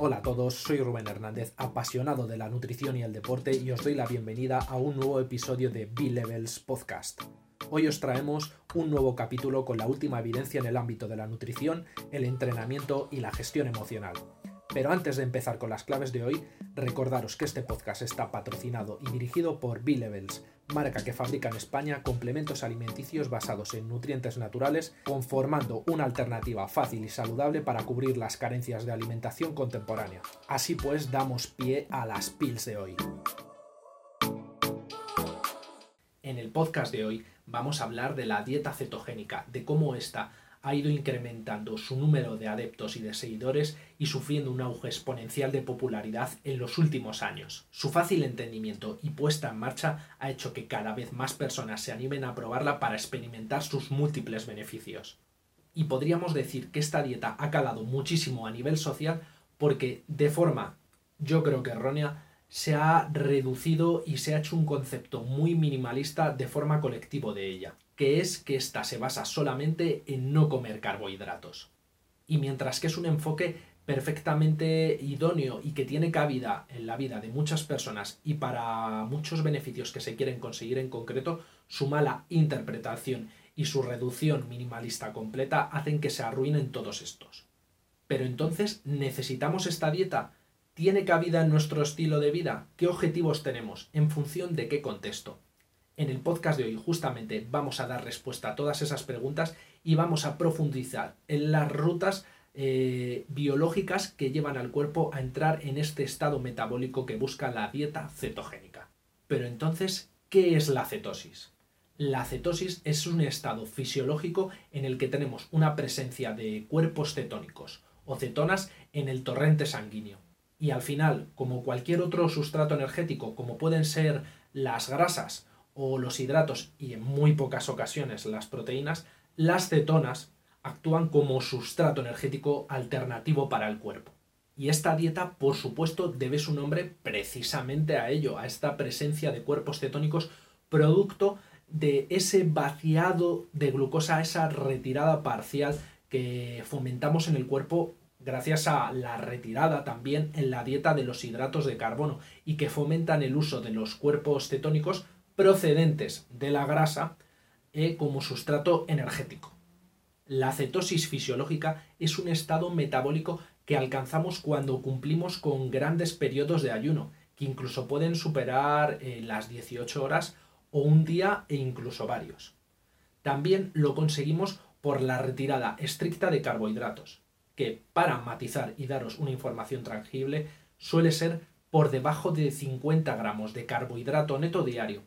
Hola a todos, soy Rubén Hernández, apasionado de la nutrición y el deporte y os doy la bienvenida a un nuevo episodio de B-Levels Podcast. Hoy os traemos un nuevo capítulo con la última evidencia en el ámbito de la nutrición, el entrenamiento y la gestión emocional. Pero antes de empezar con las claves de hoy, recordaros que este podcast está patrocinado y dirigido por B-Levels, marca que fabrica en España complementos alimenticios basados en nutrientes naturales, conformando una alternativa fácil y saludable para cubrir las carencias de alimentación contemporánea. Así pues, damos pie a las pills de hoy. En el podcast de hoy vamos a hablar de la dieta cetogénica, de cómo esta ha ido incrementando su número de adeptos y de seguidores y sufriendo un auge exponencial de popularidad en los últimos años. Su fácil entendimiento y puesta en marcha ha hecho que cada vez más personas se animen a probarla para experimentar sus múltiples beneficios. Y podríamos decir que esta dieta ha calado muchísimo a nivel social porque de forma, yo creo que errónea, se ha reducido y se ha hecho un concepto muy minimalista de forma colectivo de ella que es que ésta se basa solamente en no comer carbohidratos. Y mientras que es un enfoque perfectamente idóneo y que tiene cabida en la vida de muchas personas y para muchos beneficios que se quieren conseguir en concreto, su mala interpretación y su reducción minimalista completa hacen que se arruinen todos estos. Pero entonces, ¿necesitamos esta dieta? ¿Tiene cabida en nuestro estilo de vida? ¿Qué objetivos tenemos? ¿En función de qué contexto? En el podcast de hoy justamente vamos a dar respuesta a todas esas preguntas y vamos a profundizar en las rutas eh, biológicas que llevan al cuerpo a entrar en este estado metabólico que busca la dieta cetogénica. Pero entonces, ¿qué es la cetosis? La cetosis es un estado fisiológico en el que tenemos una presencia de cuerpos cetónicos o cetonas en el torrente sanguíneo. Y al final, como cualquier otro sustrato energético, como pueden ser las grasas o los hidratos y en muy pocas ocasiones las proteínas, las cetonas actúan como sustrato energético alternativo para el cuerpo. Y esta dieta, por supuesto, debe su nombre precisamente a ello, a esta presencia de cuerpos cetónicos producto de ese vaciado de glucosa, esa retirada parcial que fomentamos en el cuerpo gracias a la retirada también en la dieta de los hidratos de carbono y que fomentan el uso de los cuerpos cetónicos procedentes de la grasa eh, como sustrato energético. La cetosis fisiológica es un estado metabólico que alcanzamos cuando cumplimos con grandes periodos de ayuno, que incluso pueden superar eh, las 18 horas o un día e incluso varios. También lo conseguimos por la retirada estricta de carbohidratos, que para matizar y daros una información tangible suele ser por debajo de 50 gramos de carbohidrato neto diario,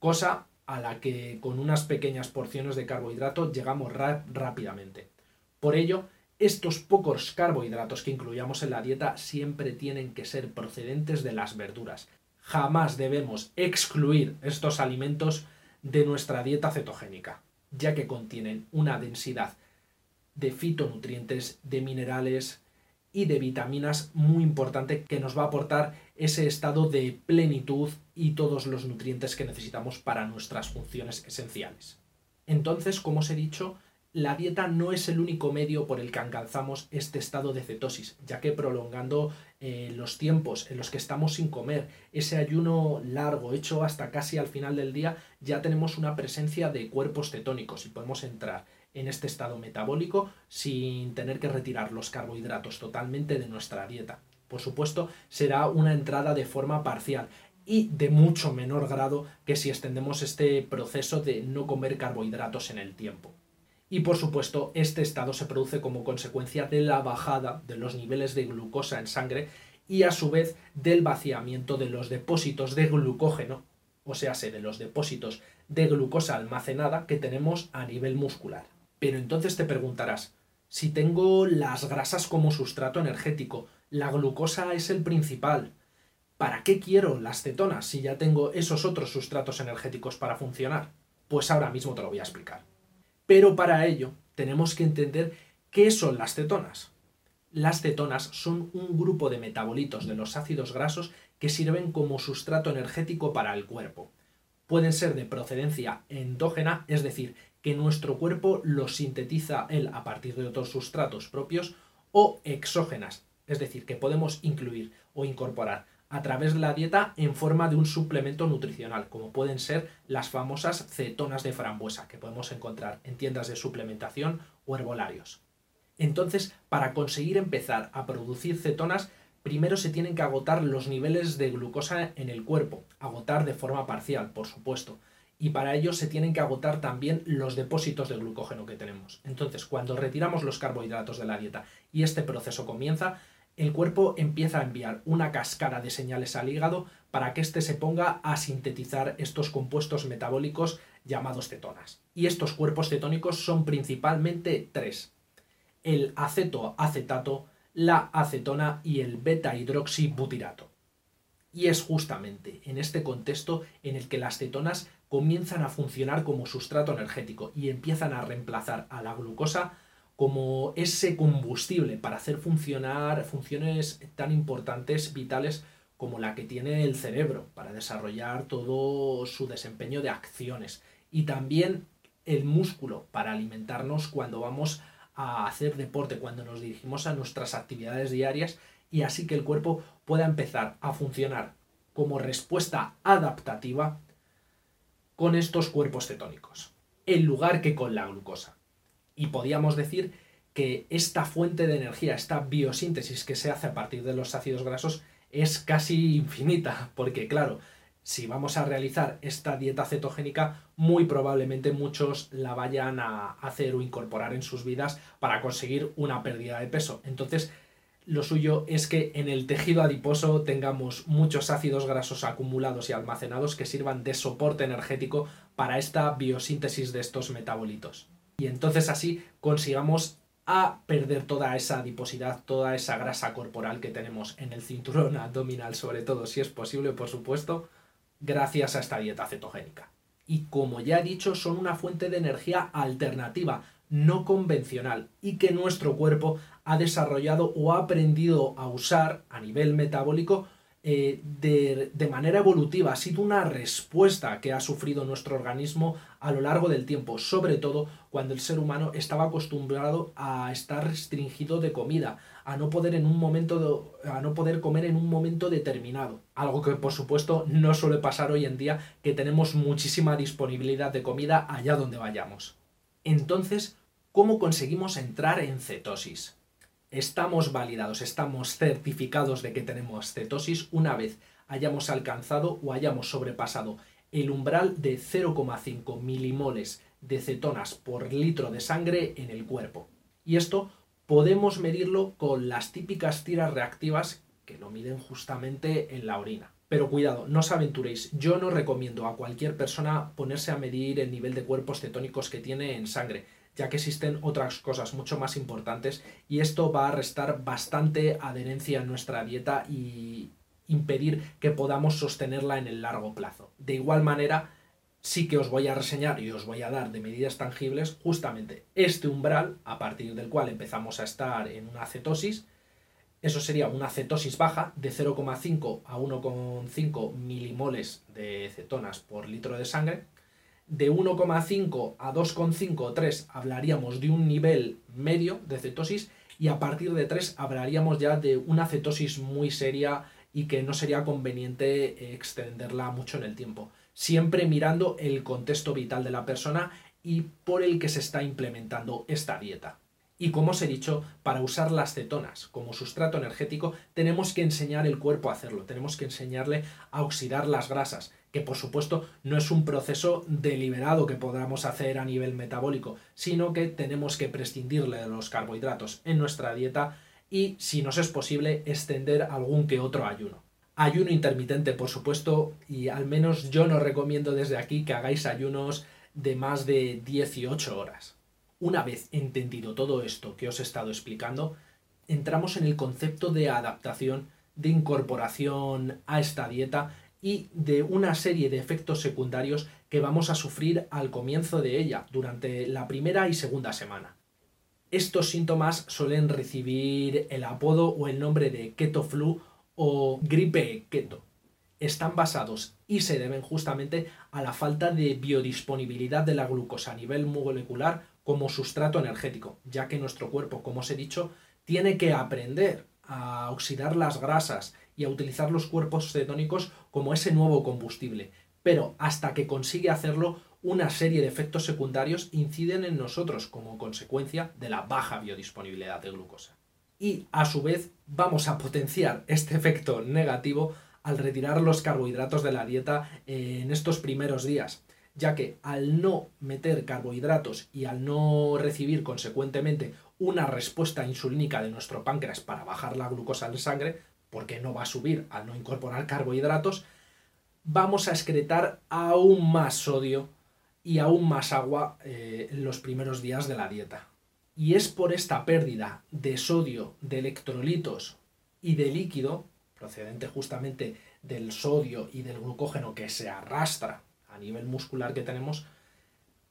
cosa a la que con unas pequeñas porciones de carbohidrato llegamos rápidamente. Por ello, estos pocos carbohidratos que incluyamos en la dieta siempre tienen que ser procedentes de las verduras. Jamás debemos excluir estos alimentos de nuestra dieta cetogénica, ya que contienen una densidad de fitonutrientes, de minerales, y de vitaminas muy importante que nos va a aportar ese estado de plenitud y todos los nutrientes que necesitamos para nuestras funciones esenciales. Entonces, como os he dicho, la dieta no es el único medio por el que alcanzamos este estado de cetosis, ya que prolongando eh, los tiempos en los que estamos sin comer, ese ayuno largo hecho hasta casi al final del día, ya tenemos una presencia de cuerpos cetónicos y podemos entrar en este estado metabólico sin tener que retirar los carbohidratos totalmente de nuestra dieta. Por supuesto, será una entrada de forma parcial y de mucho menor grado que si extendemos este proceso de no comer carbohidratos en el tiempo. Y por supuesto, este estado se produce como consecuencia de la bajada de los niveles de glucosa en sangre y a su vez del vaciamiento de los depósitos de glucógeno, o sea, de los depósitos de glucosa almacenada que tenemos a nivel muscular. Pero entonces te preguntarás, si tengo las grasas como sustrato energético, la glucosa es el principal, ¿para qué quiero las cetonas si ya tengo esos otros sustratos energéticos para funcionar? Pues ahora mismo te lo voy a explicar. Pero para ello tenemos que entender qué son las cetonas. Las cetonas son un grupo de metabolitos de los ácidos grasos que sirven como sustrato energético para el cuerpo. Pueden ser de procedencia endógena, es decir, que nuestro cuerpo los sintetiza él a partir de otros sustratos propios o exógenas, es decir, que podemos incluir o incorporar a través de la dieta en forma de un suplemento nutricional, como pueden ser las famosas cetonas de frambuesa que podemos encontrar en tiendas de suplementación o herbolarios. Entonces, para conseguir empezar a producir cetonas, primero se tienen que agotar los niveles de glucosa en el cuerpo, agotar de forma parcial, por supuesto, y para ello se tienen que agotar también los depósitos de glucógeno que tenemos. Entonces, cuando retiramos los carbohidratos de la dieta y este proceso comienza, el cuerpo empieza a enviar una cascada de señales al hígado para que éste se ponga a sintetizar estos compuestos metabólicos llamados cetonas. Y estos cuerpos cetónicos son principalmente tres el acetoacetato, la acetona y el beta-hidroxibutirato. Y es justamente en este contexto en el que las cetonas comienzan a funcionar como sustrato energético y empiezan a reemplazar a la glucosa como ese combustible para hacer funcionar funciones tan importantes, vitales, como la que tiene el cerebro para desarrollar todo su desempeño de acciones. Y también el músculo para alimentarnos cuando vamos a hacer deporte, cuando nos dirigimos a nuestras actividades diarias y así que el cuerpo pueda empezar a funcionar como respuesta adaptativa con estos cuerpos cetónicos, en lugar que con la glucosa. Y podríamos decir que esta fuente de energía, esta biosíntesis que se hace a partir de los ácidos grasos, es casi infinita, porque claro, si vamos a realizar esta dieta cetogénica, muy probablemente muchos la vayan a hacer o incorporar en sus vidas para conseguir una pérdida de peso. Entonces, lo suyo es que en el tejido adiposo tengamos muchos ácidos grasos acumulados y almacenados que sirvan de soporte energético para esta biosíntesis de estos metabolitos. Y entonces así consigamos a perder toda esa adiposidad, toda esa grasa corporal que tenemos en el cinturón abdominal, sobre todo si es posible, por supuesto, gracias a esta dieta cetogénica. Y como ya he dicho, son una fuente de energía alternativa, no convencional, y que nuestro cuerpo ha desarrollado o ha aprendido a usar a nivel metabólico eh, de, de, manera evolutiva, ha sido una respuesta que ha sufrido nuestro organismo a lo largo del tiempo, sobre todo cuando el ser humano estaba acostumbrado a estar restringido de comida, a no poder en un momento a no poder comer en un momento determinado. Algo que por supuesto no suele pasar hoy en día, que tenemos muchísima disponibilidad de comida allá donde vayamos. Entonces, ¿cómo conseguimos entrar en cetosis? Estamos validados, estamos certificados de que tenemos cetosis una vez hayamos alcanzado o hayamos sobrepasado el umbral de 0,5 milimoles de cetonas por litro de sangre en el cuerpo. Y esto podemos medirlo con las típicas tiras reactivas que lo miden justamente en la orina. Pero cuidado, no os aventuréis. Yo no recomiendo a cualquier persona ponerse a medir el nivel de cuerpos cetónicos que tiene en sangre, ya que existen otras cosas mucho más importantes y esto va a restar bastante adherencia a nuestra dieta y impedir que podamos sostenerla en el largo plazo. De igual manera, sí que os voy a reseñar y os voy a dar de medidas tangibles justamente este umbral a partir del cual empezamos a estar en una cetosis. Eso sería una cetosis baja de 0,5 a 1,5 milimoles de cetonas por litro de sangre. De 1,5 a 2,5 o 3 hablaríamos de un nivel medio de cetosis y a partir de 3 hablaríamos ya de una cetosis muy seria y que no sería conveniente extenderla mucho en el tiempo siempre mirando el contexto vital de la persona y por el que se está implementando esta dieta. Y como os he dicho, para usar las cetonas como sustrato energético tenemos que enseñar el cuerpo a hacerlo, tenemos que enseñarle a oxidar las grasas, que por supuesto no es un proceso deliberado que podamos hacer a nivel metabólico, sino que tenemos que prescindirle de los carbohidratos en nuestra dieta y, si nos es posible, extender algún que otro ayuno. Ayuno intermitente, por supuesto, y al menos yo no recomiendo desde aquí que hagáis ayunos de más de 18 horas. Una vez entendido todo esto que os he estado explicando, entramos en el concepto de adaptación, de incorporación a esta dieta y de una serie de efectos secundarios que vamos a sufrir al comienzo de ella, durante la primera y segunda semana. Estos síntomas suelen recibir el apodo o el nombre de keto flu o gripe keto están basados y se deben justamente a la falta de biodisponibilidad de la glucosa a nivel molecular como sustrato energético, ya que nuestro cuerpo, como os he dicho, tiene que aprender a oxidar las grasas y a utilizar los cuerpos cetónicos como ese nuevo combustible. Pero hasta que consigue hacerlo, una serie de efectos secundarios inciden en nosotros como consecuencia de la baja biodisponibilidad de glucosa. Y a su vez vamos a potenciar este efecto negativo al retirar los carbohidratos de la dieta en estos primeros días, ya que al no meter carbohidratos y al no recibir consecuentemente una respuesta insulínica de nuestro páncreas para bajar la glucosa en sangre, porque no va a subir al no incorporar carbohidratos, vamos a excretar aún más sodio y aún más agua eh, en los primeros días de la dieta. Y es por esta pérdida de sodio, de electrolitos y de líquido, procedente justamente del sodio y del glucógeno que se arrastra a nivel muscular que tenemos,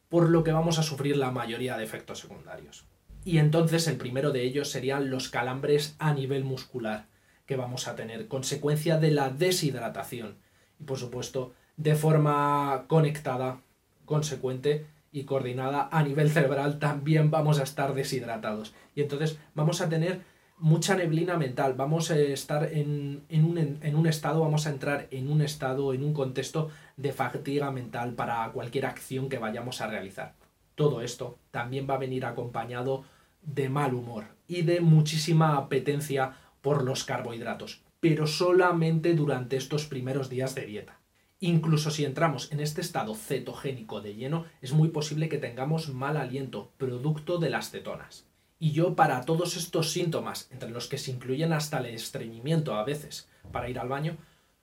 por lo que vamos a sufrir la mayoría de efectos secundarios. Y entonces el primero de ellos serían los calambres a nivel muscular que vamos a tener, consecuencia de la deshidratación. Y por supuesto, de forma conectada, consecuente y coordinada a nivel cerebral, también vamos a estar deshidratados. Y entonces vamos a tener mucha neblina mental, vamos a estar en, un, en, un, estado, vamos a entrar en un estado, en un contexto de fatiga mental para cualquier acción que vayamos a realizar. Todo esto también va a venir acompañado de mal humor y de muchísima apetencia por los carbohidratos, pero solamente durante estos primeros días de dieta. Incluso si entramos en este estado cetogénico de lleno, es muy posible que tengamos mal aliento, producto de las cetonas. Y yo para todos estos síntomas, entre los que se incluyen hasta el estreñimiento a veces para ir al baño,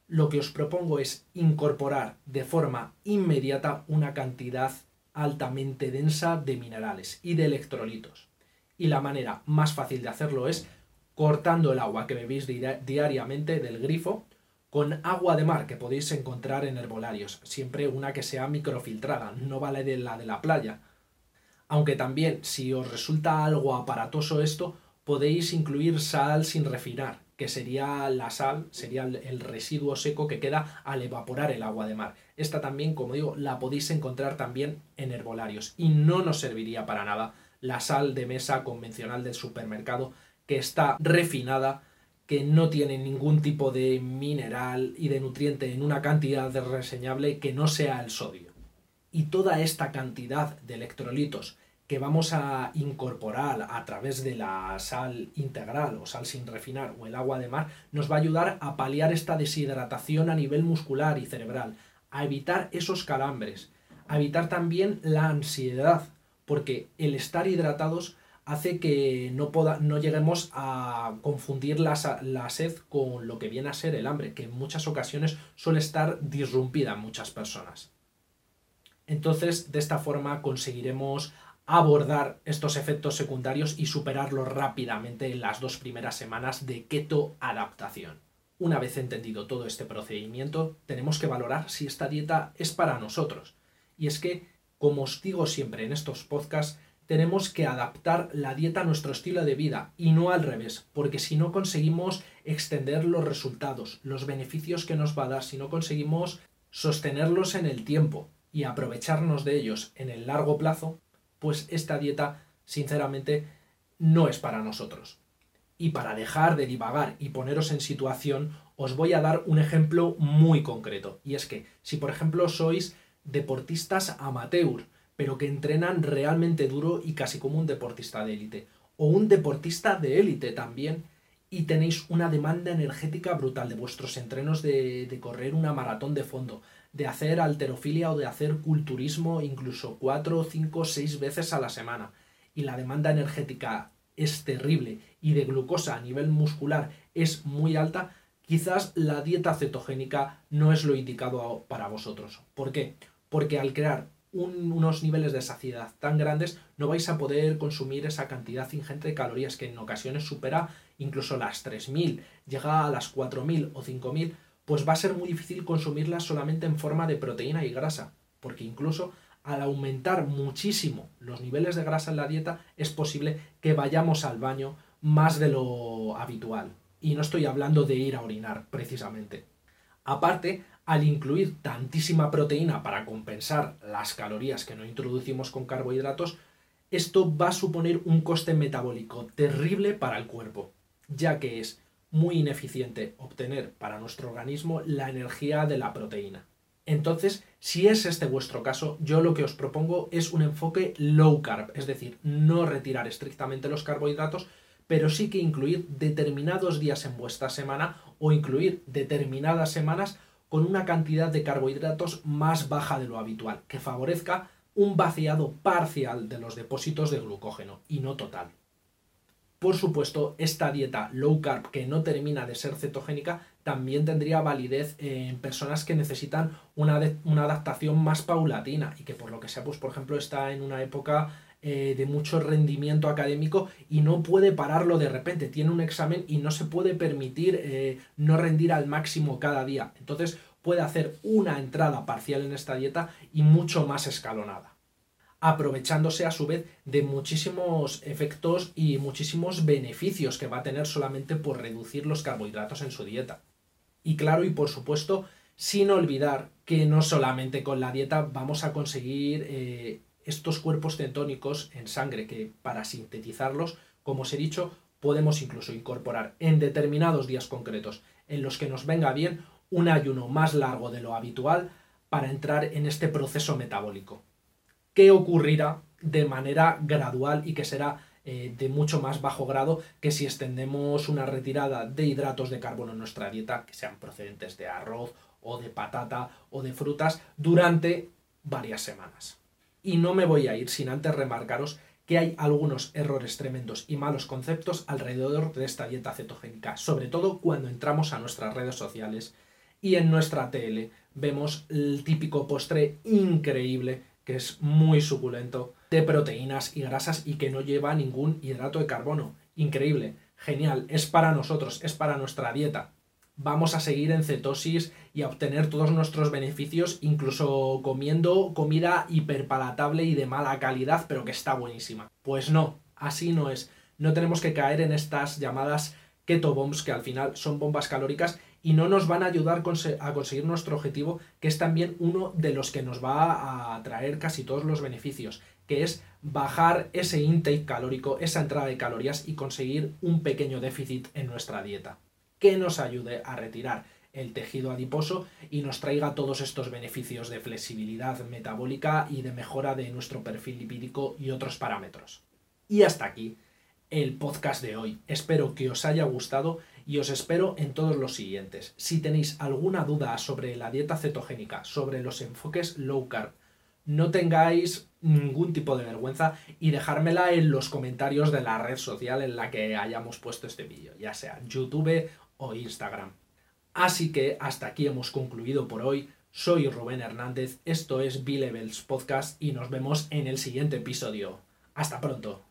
lo que os propongo es incorporar de forma inmediata una cantidad altamente densa de minerales y de electrolitos. Y la manera más fácil de hacerlo es cortando el agua que bebéis diariamente del grifo con agua de mar que podéis encontrar en herbolarios, siempre una que sea microfiltrada, no vale de la de la playa, aunque también, si os resulta algo aparatoso esto, podéis incluir sal sin refinar, que sería la sal, sería el residuo seco que queda al evaporar el agua de mar. Esta también, como digo, la podéis encontrar también en herbolarios y no nos serviría para nada la sal de mesa convencional del supermercado que está refinada, que no tiene ningún tipo de mineral y de nutriente en una cantidad reseñable que no sea el sodio. Y toda esta cantidad de electrolitos que vamos a incorporar a través de la sal integral o sal sin refinar o el agua de mar nos va a ayudar a paliar esta deshidratación a nivel muscular y cerebral, a evitar esos calambres, a evitar también la ansiedad, porque el estar hidratados hace que no, no lleguemos a confundir la, la, sed con lo que viene a ser el hambre, que en muchas ocasiones suele estar disrumpida en muchas personas. Entonces, de esta forma conseguiremos abordar estos efectos secundarios y superarlos rápidamente en las dos primeras semanas de keto adaptación. Una vez entendido todo este procedimiento, tenemos que valorar si esta dieta es para nosotros. Y es que, como os digo siempre en estos podcasts, tenemos que adaptar la dieta a nuestro estilo de vida y no al revés, porque si no conseguimos extender los resultados, los beneficios que nos va a dar, si no conseguimos sostenerlos en el tiempo, y aprovecharnos de ellos en el largo plazo, pues esta dieta, sinceramente, no es para nosotros. Y para dejar de divagar y poneros en situación, os voy a dar un ejemplo muy concreto. Y es que, si por ejemplo sois deportistas amateur, pero que entrenan realmente duro y casi como un deportista de élite, o un deportista de élite también, y tenéis una demanda energética brutal de vuestros entrenos de, correr una maratón de fondo, de hacer alterofilia o de hacer culturismo incluso cuatro, cinco, seis veces a la semana. Y la demanda energética es terrible y de glucosa a nivel muscular es muy alta, quizás la dieta cetogénica no es lo indicado para vosotros. ¿Por qué? Porque al crear unos niveles de saciedad tan grandes no vais a poder consumir esa cantidad ingente de calorías que en ocasiones supera incluso las 3.000, llega a las 4.000 o 5.000 pues va a ser muy difícil consumirlas solamente en forma de proteína y grasa, porque incluso al aumentar muchísimo los niveles de grasa en la dieta, es posible que vayamos al baño más de lo habitual. Y no estoy hablando de ir a orinar, precisamente. Aparte, al incluir tantísima proteína para compensar las calorías que no introducimos con carbohidratos, esto va a suponer un coste metabólico terrible para el cuerpo, ya que es muy ineficiente obtener para nuestro organismo la energía de la proteína. Entonces, si es este vuestro caso, yo lo que os propongo es un enfoque low carb, es decir, no retirar estrictamente los carbohidratos, pero sí que incluir determinados días en vuestra semana o incluir determinadas semanas con una cantidad de carbohidratos más baja de lo habitual, que favorezca un vaciado parcial de los depósitos de glucógeno y no total. Por supuesto, esta dieta low carb que no termina de ser cetogénica también tendría validez en personas que necesitan una, una, adaptación más paulatina y que por lo que sea, pues por ejemplo, está en una época eh, de mucho rendimiento académico y no puede pararlo de repente. Tiene un examen y no se puede permitir eh, no rendir al máximo cada día. Entonces puede hacer una entrada parcial en esta dieta y mucho más escalonada aprovechándose a su vez de muchísimos efectos y muchísimos beneficios que va a tener solamente por reducir los carbohidratos en su dieta. Y claro, y por supuesto, sin olvidar que no solamente con la dieta vamos a conseguir eh, estos cuerpos cetónicos en sangre, que para sintetizarlos, como os he dicho, podemos incluso incorporar en determinados días concretos en los que nos venga bien un ayuno más largo de lo habitual para entrar en este proceso metabólico qué ocurrirá de manera gradual y que será eh, de mucho más bajo grado que si extendemos una retirada de hidratos de carbono en nuestra dieta, que sean procedentes de arroz o de patata o de frutas, durante varias semanas. Y no me voy a ir sin antes remarcaros que hay algunos errores tremendos y malos conceptos alrededor de esta dieta cetogénica, sobre todo cuando entramos a nuestras redes sociales y en nuestra tele vemos el típico postre increíble que es muy suculento, de proteínas y grasas y que no lleva ningún hidrato de carbono. Increíble, genial, es para nosotros, es para nuestra dieta. Vamos a seguir en cetosis y a obtener todos nuestros beneficios, incluso comiendo comida hiperpalatable y de mala calidad, pero que está buenísima. Pues no, así no es. No tenemos que caer en estas llamadas keto bombs, que al final son bombas calóricas y no nos van a ayudar a conseguir nuestro objetivo, que es también uno de los que nos va a traer casi todos los beneficios, que es bajar ese intake calórico, esa entrada de calorías y conseguir un pequeño déficit en nuestra dieta, que nos ayude a retirar el tejido adiposo y nos traiga todos estos beneficios de flexibilidad metabólica y de mejora de nuestro perfil lipídico y otros parámetros. Y hasta aquí el podcast de hoy. Espero que os haya gustado y os espero en todos los siguientes. Si tenéis alguna duda sobre la dieta cetogénica, sobre los enfoques low carb, no tengáis ningún tipo de vergüenza y dejármela en los comentarios de la red social en la que hayamos puesto este vídeo, ya sea YouTube o Instagram. Así que hasta aquí hemos concluido por hoy. Soy Rubén Hernández, esto es B-Levels Podcast y nos vemos en el siguiente episodio. Hasta pronto.